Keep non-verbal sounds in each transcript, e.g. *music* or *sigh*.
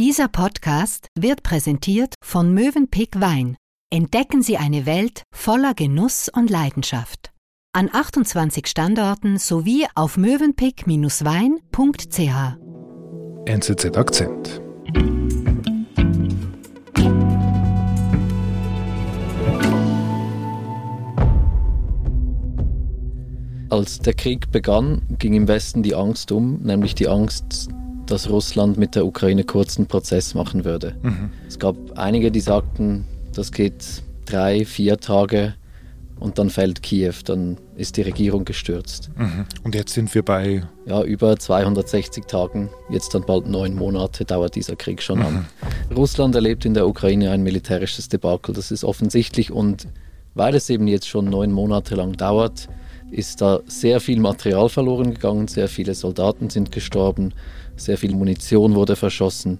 Dieser Podcast wird präsentiert von Mövenpick Wein. Entdecken Sie eine Welt voller Genuss und Leidenschaft. An 28 Standorten sowie auf mövenpick-wein.ch. NZZ Akzent. Als der Krieg begann, ging im Westen die Angst um, nämlich die Angst, dass Russland mit der Ukraine kurzen Prozess machen würde. Mhm. Es gab einige, die sagten, das geht drei, vier Tage und dann fällt Kiew, dann ist die Regierung gestürzt. Mhm. Und jetzt sind wir bei... Ja, über 260 Tagen, jetzt dann bald neun Monate dauert dieser Krieg schon mhm. an. Russland erlebt in der Ukraine ein militärisches Debakel, das ist offensichtlich und weil es eben jetzt schon neun Monate lang dauert, ist da sehr viel Material verloren gegangen, sehr viele Soldaten sind gestorben, sehr viel Munition wurde verschossen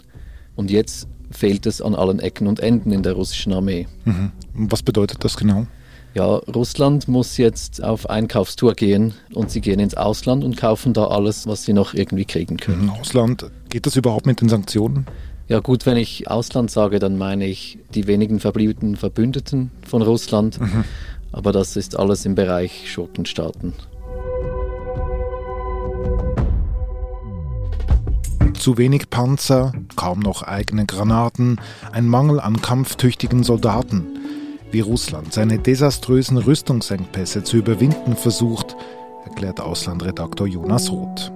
und jetzt fehlt es an allen Ecken und Enden in der russischen Armee. Mhm. Was bedeutet das genau? Ja, Russland muss jetzt auf Einkaufstour gehen und sie gehen ins Ausland und kaufen da alles, was sie noch irgendwie kriegen können. Mhm. Ausland, geht das überhaupt mit den Sanktionen? Ja gut, wenn ich Ausland sage, dann meine ich die wenigen verbliebenen Verbündeten von Russland. Mhm. Aber das ist alles im Bereich Schurkenstaaten. Zu wenig Panzer, kaum noch eigene Granaten, ein Mangel an kampftüchtigen Soldaten. Wie Russland seine desaströsen Rüstungsengpässe zu überwinden versucht, erklärt Auslandredaktor Jonas Roth.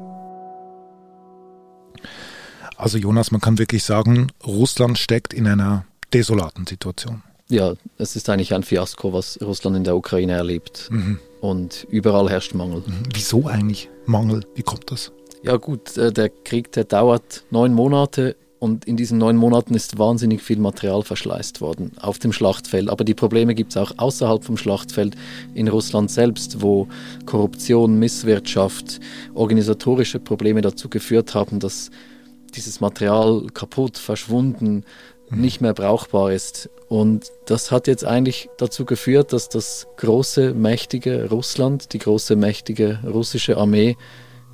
Also Jonas, man kann wirklich sagen, Russland steckt in einer desolaten Situation. Ja, es ist eigentlich ein Fiasko, was Russland in der Ukraine erlebt. Mhm. Und überall herrscht Mangel. Mhm. Wieso eigentlich Mangel? Wie kommt das? Ja gut, äh, der Krieg, der dauert neun Monate und in diesen neun Monaten ist wahnsinnig viel Material verschleißt worden auf dem Schlachtfeld. Aber die Probleme gibt es auch außerhalb vom Schlachtfeld in Russland selbst, wo Korruption, Misswirtschaft, organisatorische Probleme dazu geführt haben, dass dieses Material kaputt, verschwunden, mhm. nicht mehr brauchbar ist. Und das hat jetzt eigentlich dazu geführt, dass das große, mächtige Russland, die große, mächtige russische Armee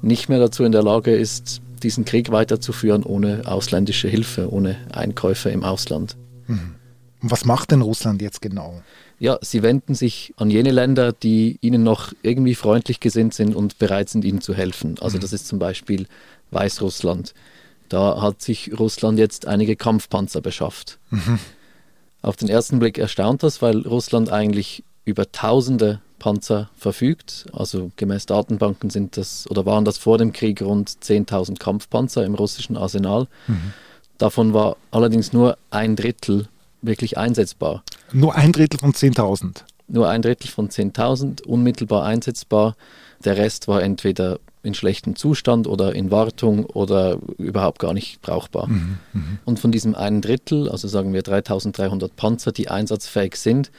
nicht mehr dazu in der Lage ist, diesen Krieg weiterzuführen ohne ausländische Hilfe, ohne Einkäufe im Ausland. Mhm. Was macht denn Russland jetzt genau? Ja, sie wenden sich an jene Länder, die ihnen noch irgendwie freundlich gesinnt sind und bereit sind, ihnen zu helfen. Also mhm. das ist zum Beispiel Weißrussland. Da hat sich Russland jetzt einige Kampfpanzer beschafft. Mhm. Auf den ersten Blick erstaunt das, weil Russland eigentlich über tausende Panzer verfügt. Also gemäß Datenbanken sind das oder waren das vor dem Krieg rund 10.000 Kampfpanzer im russischen Arsenal. Mhm. Davon war allerdings nur ein Drittel wirklich einsetzbar. Nur ein Drittel von 10.000? Nur ein Drittel von 10.000 unmittelbar einsetzbar. Der Rest war entweder in schlechtem Zustand oder in Wartung oder überhaupt gar nicht brauchbar. Mhm, mh. Und von diesem einen Drittel, also sagen wir 3300 Panzer, die einsatzfähig sind,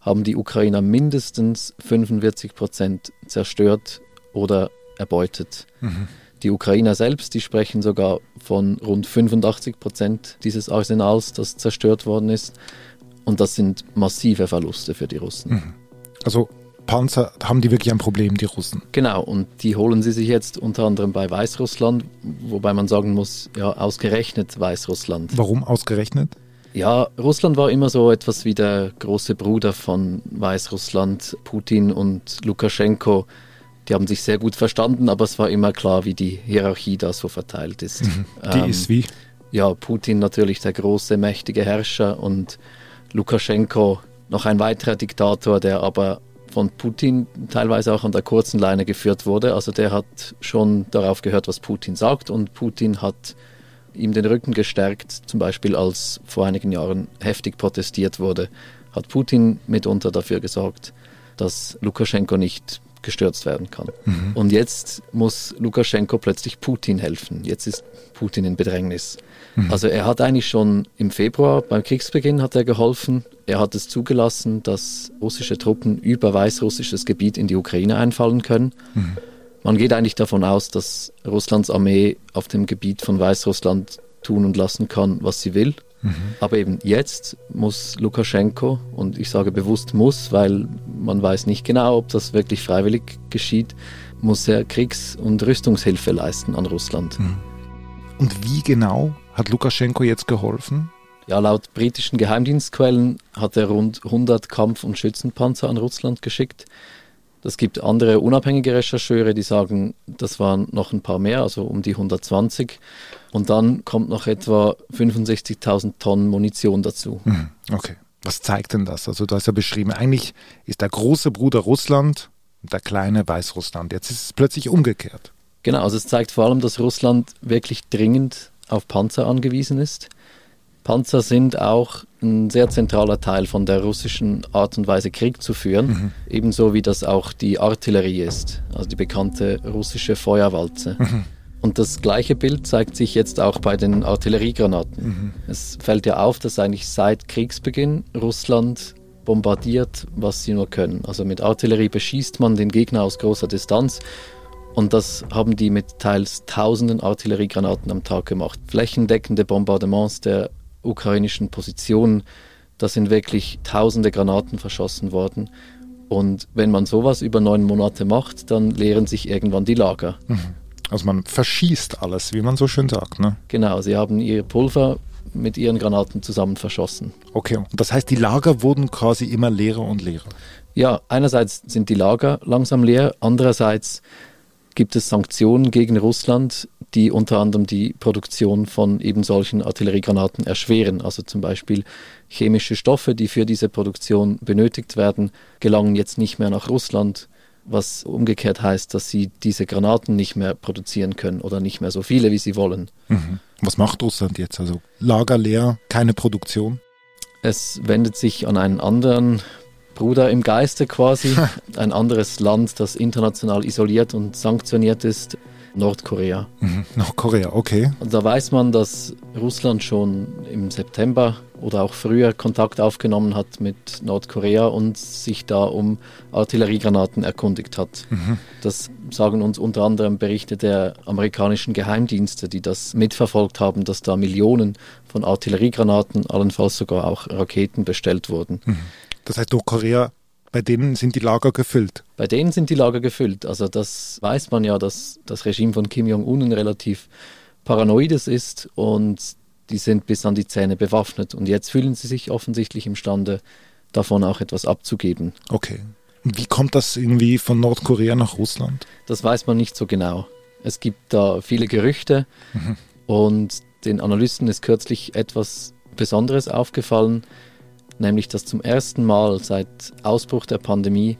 haben die Ukrainer mindestens 45 Prozent zerstört oder erbeutet. Mhm. Die Ukrainer selbst, die sprechen sogar von rund 85 Prozent dieses Arsenals, das zerstört worden ist. Und das sind massive Verluste für die Russen. Mhm. Also Panzer haben die wirklich ein Problem, die Russen. Genau, und die holen sie sich jetzt unter anderem bei Weißrussland, wobei man sagen muss, ja, ausgerechnet Weißrussland. Warum ausgerechnet? Ja, Russland war immer so etwas wie der große Bruder von Weißrussland, Putin und Lukaschenko. Die haben sich sehr gut verstanden, aber es war immer klar, wie die Hierarchie da so verteilt ist. Mhm. *laughs* Die ähm, ist wie? Ja, Putin natürlich der große, mächtige Herrscher und Lukaschenko noch ein weiterer Diktator, der aber von Putin teilweise auch an der kurzen Leine geführt wurde. Also der hat schon darauf gehört, was Putin sagt und Putin hat ihm den Rücken gestärkt, zum Beispiel als vor einigen Jahren heftig protestiert wurde, hat Putin mitunter dafür gesorgt, dass Lukaschenko nicht gestürzt werden kann. Mhm. Und jetzt muss Lukaschenko plötzlich Putin helfen. Jetzt ist Putin in Bedrängnis. Mhm. Also er hat eigentlich schon im Februar beim Kriegsbeginn hat er geholfen. Er hat es zugelassen, dass russische Truppen über weißrussisches Gebiet in die Ukraine einfallen können. Mhm. Man geht eigentlich davon aus, dass Russlands Armee auf dem Gebiet von Weißrussland tun und lassen kann, was sie will. Mhm. Aber eben jetzt muss Lukaschenko, und ich sage bewusst muss, weil man weiß nicht genau, ob das wirklich freiwillig geschieht, muss er Kriegs- und Rüstungshilfe leisten an Russland. Mhm. Und wie genau Hat Lukaschenko jetzt geholfen? Ja, laut britischen Geheimdienstquellen hat er rund 100 Kampf- und Schützenpanzer an Russland geschickt. Es gibt andere unabhängige Rechercheure, die sagen, das waren noch ein paar mehr, also um die 120. Und dann kommt noch etwa 65.000 Tonnen Munition dazu. Mhm, okay. Was zeigt denn das? Also du hast ja beschrieben, eigentlich ist der große Bruder Russland und der kleine Weißrussland. Jetzt ist es plötzlich umgekehrt. Genau, also es zeigt vor allem, dass Russland wirklich dringend auf Panzer angewiesen ist. Panzer sind auch ein sehr zentraler Teil von der russischen Art und Weise, Krieg zu führen, mhm. ebenso wie das auch die Artillerie ist, also die bekannte russische Feuerwalze. Mhm. Und das gleiche Bild zeigt sich jetzt auch bei den Artilleriegranaten. Mhm. Es fällt ja auf, dass eigentlich seit Kriegsbeginn Russland bombardiert, was sie nur können. Also mit Artillerie beschießt man den Gegner aus großer Distanz und das haben die mit teils tausenden Artilleriegranaten am Tag gemacht. Flächendeckende Bombardements der ukrainischen Positionen. Da sind wirklich tausende Granaten verschossen worden. Und wenn man sowas über neun Monate macht, dann leeren sich irgendwann die Lager. Mhm. Also man verschießt alles, wie man so schön sagt. Ne? Genau, sie haben ihr Pulver mit ihren Granaten zusammen verschossen. Okay, und das heißt, die Lager wurden quasi immer leerer und leerer. Ja, einerseits sind die Lager langsam leer, andererseits gibt es Sanktionen gegen Russland, die unter anderem die Produktion von eben solchen Artilleriegranaten erschweren. Also zum Beispiel chemische Stoffe, die für diese Produktion benötigt werden, gelangen jetzt nicht mehr nach Russland, was umgekehrt heißt, dass sie diese Granaten nicht mehr produzieren können oder nicht mehr so viele, wie sie wollen. Mhm. Was macht Russland jetzt? Also Lager leer, keine Produktion? Es wendet sich an einen anderen Bruder im Geiste quasi, *laughs* ein anderes Land, das international isoliert und sanktioniert ist, Nordkorea. Mhm, Nordkorea, okay. Und da weiß man, dass Russland schon im September oder auch früher Kontakt aufgenommen hat mit Nordkorea und sich da um Artilleriegranaten erkundigt hat. Mhm. Das sagen uns unter anderem Berichte der amerikanischen Geheimdienste, die das mitverfolgt haben, dass da Millionen von Artilleriegranaten, allenfalls sogar auch Raketen bestellt wurden. Mhm. Das heißt, Nordkorea bei denen sind die Lager gefüllt. Bei denen sind die Lager gefüllt. Also das weiß man ja, dass das Regime von Kim Jong-un ein relativ paranoides ist und die sind bis an die Zähne bewaffnet. Und jetzt fühlen sie sich offensichtlich imstande, davon auch etwas abzugeben. Okay. Wie kommt das irgendwie von Nordkorea nach Russland? Das weiß man nicht so genau. Es gibt da viele Gerüchte mhm. und den Analysten ist kürzlich etwas Besonderes aufgefallen nämlich dass zum ersten Mal seit Ausbruch der Pandemie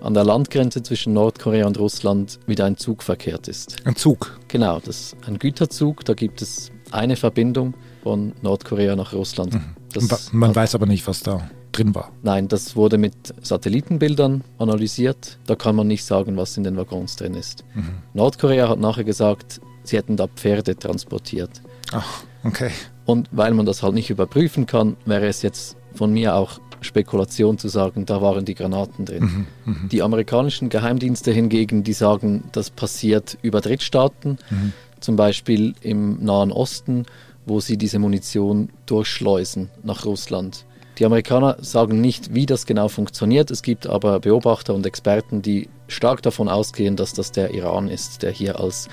an der Landgrenze zwischen Nordkorea und Russland wieder ein Zug verkehrt ist. Ein Zug? Genau, das ist ein Güterzug, da gibt es eine Verbindung von Nordkorea nach Russland. Mhm. Man weiß aber nicht, was da drin war. Nein, das wurde mit Satellitenbildern analysiert. Da kann man nicht sagen, was in den Waggons drin ist. Mhm. Nordkorea hat nachher gesagt, sie hätten da Pferde transportiert. Ach, okay. Und weil man das halt nicht überprüfen kann, wäre es jetzt von mir auch Spekulation zu sagen, da waren die Granaten drin. Mhm, mh. Die amerikanischen Geheimdienste hingegen, die sagen, das passiert über Drittstaaten, mhm. zum Beispiel im Nahen Osten, wo sie diese Munition durchschleusen nach Russland. Die Amerikaner sagen nicht, wie das genau funktioniert. Es gibt aber Beobachter und Experten, die stark davon ausgehen, dass das der Iran ist, der hier als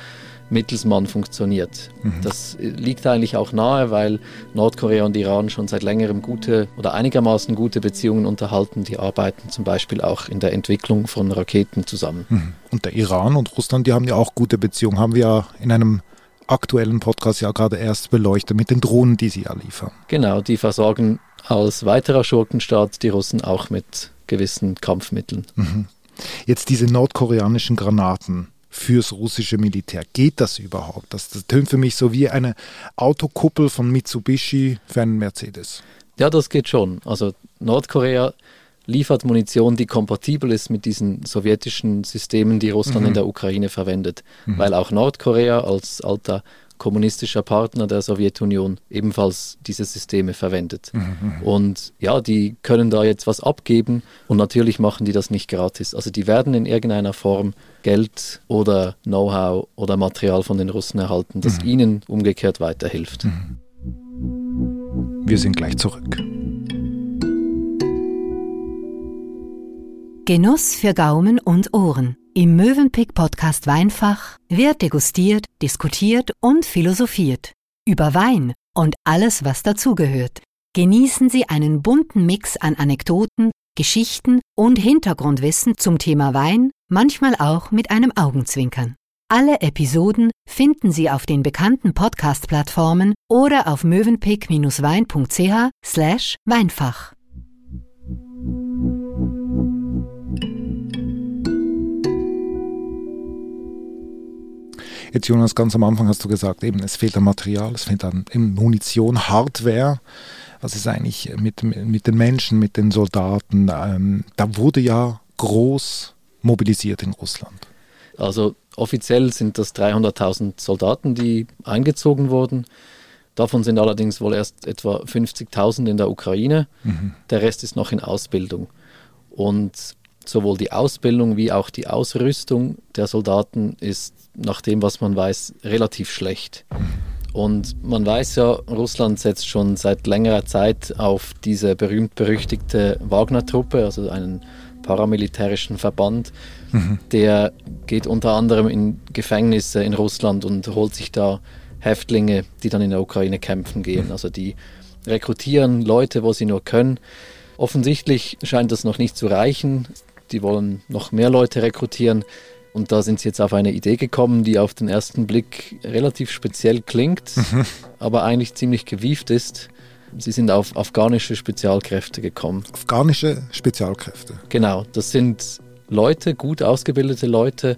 Mittelsmann funktioniert. Mhm. Das liegt eigentlich auch nahe, weil Nordkorea und Iran schon seit längerem gute oder einigermaßen gute Beziehungen unterhalten. Die arbeiten zum Beispiel auch in der Entwicklung von Raketen zusammen. Mhm. Und der Iran und Russland, die haben ja auch gute Beziehungen, haben wir ja in einem aktuellen Podcast ja gerade erst beleuchtet mit den Drohnen, die sie ja liefern. Genau, die versorgen als weiterer Schurkenstaat die Russen auch mit gewissen Kampfmitteln. Mhm. Jetzt diese nordkoreanischen Granaten fürs russische Militär. Geht das überhaupt? Das, das tönt für mich so wie eine Autokuppel von Mitsubishi für einen Mercedes. Ja, das geht schon. Also Nordkorea liefert Munition, die kompatibel ist mit diesen sowjetischen Systemen, die Russland mhm. in der Ukraine verwendet. Mhm. Weil auch Nordkorea als alter kommunistischer Partner der Sowjetunion ebenfalls diese Systeme verwendet. Mhm, mhm. Und ja, die können da jetzt was abgeben und natürlich machen die das nicht gratis. Also die werden in irgendeiner Form Geld oder Know-how oder Material von den Russen erhalten, das mhm. ihnen umgekehrt weiterhilft. Mhm. Wir sind gleich zurück. Genuss für Gaumen und Ohren. Im Mövenpick Podcast Weinfach wird degustiert, diskutiert und philosophiert. Über Wein und alles, was dazugehört. Genießen Sie einen bunten Mix an Anekdoten, Geschichten und Hintergrundwissen zum Thema Wein, manchmal auch mit einem Augenzwinkern. Alle Episoden finden Sie auf den bekannten Podcast-Plattformen oder auf mövenpick-wein.ch Jetzt Jonas, ganz am Anfang hast du gesagt, eben es fehlt an Material, es fehlt an Munition, Hardware. Was ist eigentlich mit, mit den Menschen, mit den Soldaten? Ähm, da wurde ja groß mobilisiert in Russland. Also offiziell sind das 300.000 Soldaten, die eingezogen wurden. Davon sind allerdings wohl erst etwa 50.000 in der Ukraine. Mhm. Der Rest ist noch in Ausbildung. Und sowohl die Ausbildung wie auch die Ausrüstung der Soldaten ist nach dem, was man weiß, relativ schlecht. Und man weiß ja, Russland setzt schon seit längerer Zeit auf diese berühmt-berüchtigte Wagner-Truppe, also einen paramilitärischen Verband. Mhm. Der geht unter anderem in Gefängnisse in Russland und holt sich da Häftlinge, die dann in der Ukraine kämpfen gehen. Also die rekrutieren Leute, wo sie nur können. Offensichtlich scheint das noch nicht zu reichen. Die wollen noch mehr Leute rekrutieren. Und da sind sie jetzt auf eine Idee gekommen, die auf den ersten Blick relativ speziell klingt, mhm. aber eigentlich ziemlich gewieft ist. Sie sind auf afghanische Spezialkräfte gekommen. Afghanische Spezialkräfte? Genau, das sind Leute, gut ausgebildete Leute,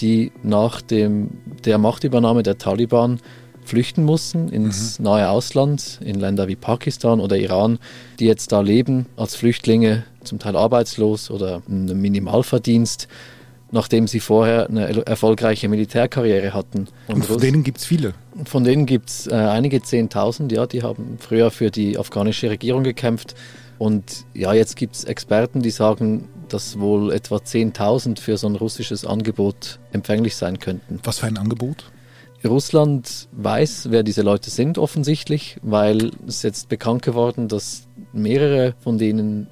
die nach dem, der Machtübernahme der Taliban flüchten mussten ins mhm. nahe Ausland, in Länder wie Pakistan oder Iran, die jetzt da leben als Flüchtlinge, zum Teil arbeitslos oder einen Minimalverdienst nachdem sie vorher eine erfolgreiche Militärkarriere hatten. Und, Und von denen gibt es viele? Von denen gibt es äh, einige Zehntausend, ja, die haben früher für die afghanische Regierung gekämpft. Und ja, jetzt gibt es Experten, die sagen, dass wohl etwa 10.000 für so ein russisches Angebot empfänglich sein könnten. Was für ein Angebot? Russland weiß, wer diese Leute sind offensichtlich, weil es jetzt bekannt geworden, dass mehrere von denen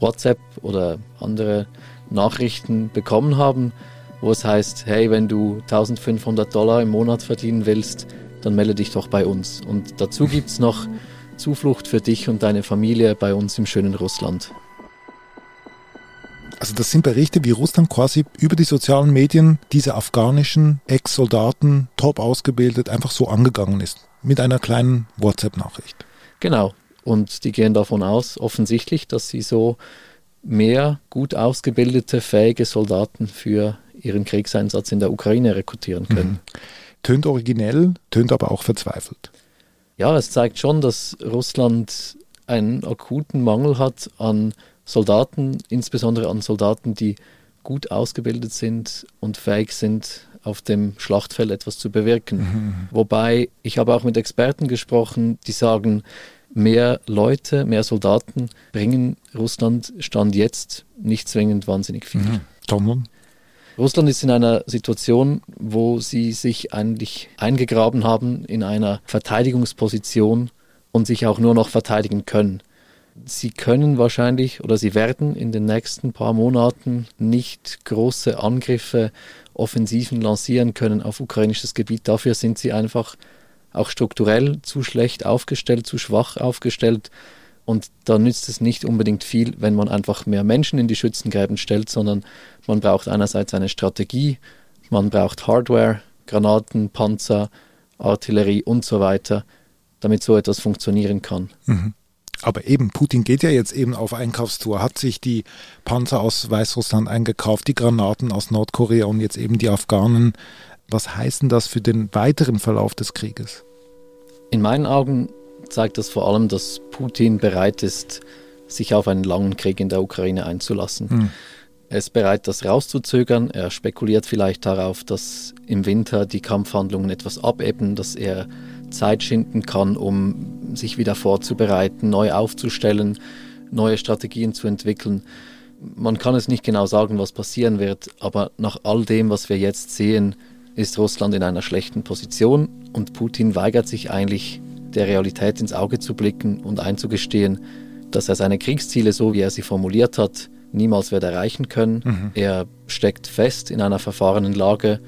WhatsApp oder andere Nachrichten bekommen haben, wo es heißt, hey, wenn du 1500 Dollar im Monat verdienen willst, dann melde dich doch bei uns. Und dazu gibt es noch Zuflucht für dich und deine Familie bei uns im schönen Russland. Also das sind Berichte, wie Russland quasi über die sozialen Medien diese afghanischen Ex-Soldaten top ausgebildet einfach so angegangen ist. Mit einer kleinen WhatsApp-Nachricht. Genau. Und die gehen davon aus, offensichtlich, dass sie so mehr gut ausgebildete, fähige Soldaten für ihren Kriegseinsatz in der Ukraine rekrutieren mhm. können. Mhm. Tönt originell, tönt aber auch verzweifelt. Ja, es zeigt schon, dass Russland einen akuten Mangel hat an Soldaten, insbesondere an Soldaten, die gut ausgebildet sind und fähig sind, auf dem Schlachtfeld etwas zu bewirken. Mhm. Wobei ich habe auch mit Experten gesprochen, die sagen, mehr Leute, mehr Soldaten bringen Russland Stand jetzt nicht zwingend wahnsinnig viel. Mhm. Sondern? Russland ist in einer Situation, wo sie sich eigentlich eingegraben haben in einer Verteidigungsposition und sich auch nur noch verteidigen können. Sie können wahrscheinlich oder sie werden in den nächsten paar Monaten nicht große Angriffe, Offensiven lancieren können auf ukrainisches Gebiet. Dafür sind sie einfach auch strukturell zu schlecht aufgestellt, zu schwach aufgestellt. Und da nützt es nicht unbedingt viel, wenn man einfach mehr Menschen in die Schützengräben stellt, sondern man braucht einerseits eine Strategie, man braucht Hardware, Granaten, Panzer, Artillerie und so weiter, damit so etwas funktionieren kann. Mhm. Aber eben, Putin geht ja jetzt eben auf Einkaufstour, hat sich die Panzer aus Weißrussland eingekauft, die Granaten aus Nordkorea und jetzt eben die Afghanen. Was heißt denn das für den weiteren Verlauf des Krieges? In meinen Augen zeigt das vor allem, dass Putin bereit ist, sich auf einen langen Krieg in der Ukraine einzulassen. Hm. Er ist bereit, das rauszuzögern. Er spekuliert vielleicht darauf, dass im Winter die Kampfhandlungen etwas abebben, dass er Zeit schinden kann, um sich wieder vorzubereiten, neu aufzustellen, neue Strategien zu entwickeln. Man kann es nicht genau sagen, was passieren wird, aber nach all dem, was wir jetzt sehen, ist Russland in einer schlechten Position und Putin weigert sich eigentlich, der Realität ins Auge zu blicken und einzugestehen, dass er seine Kriegsziele, so wie er sie formuliert hat, niemals wird erreichen können. Mhm. Er steckt fest in einer verfahrenen Lage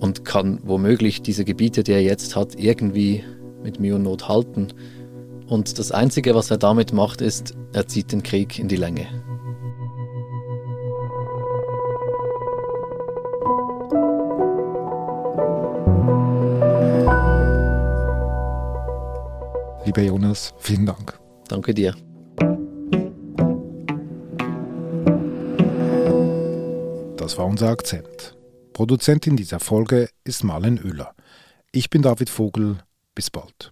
und kann womöglich diese Gebiete, die er jetzt hat, irgendwie mit Mühe und Not halten. Und das Einzige, was er damit macht, ist, er zieht den Krieg in die Länge. Lieber Jonas, vielen Dank. Danke dir. Das war unser Akzent. Produzentin dieser Folge ist Marlen Oehler. Ich bin David Vogel. Bis bald.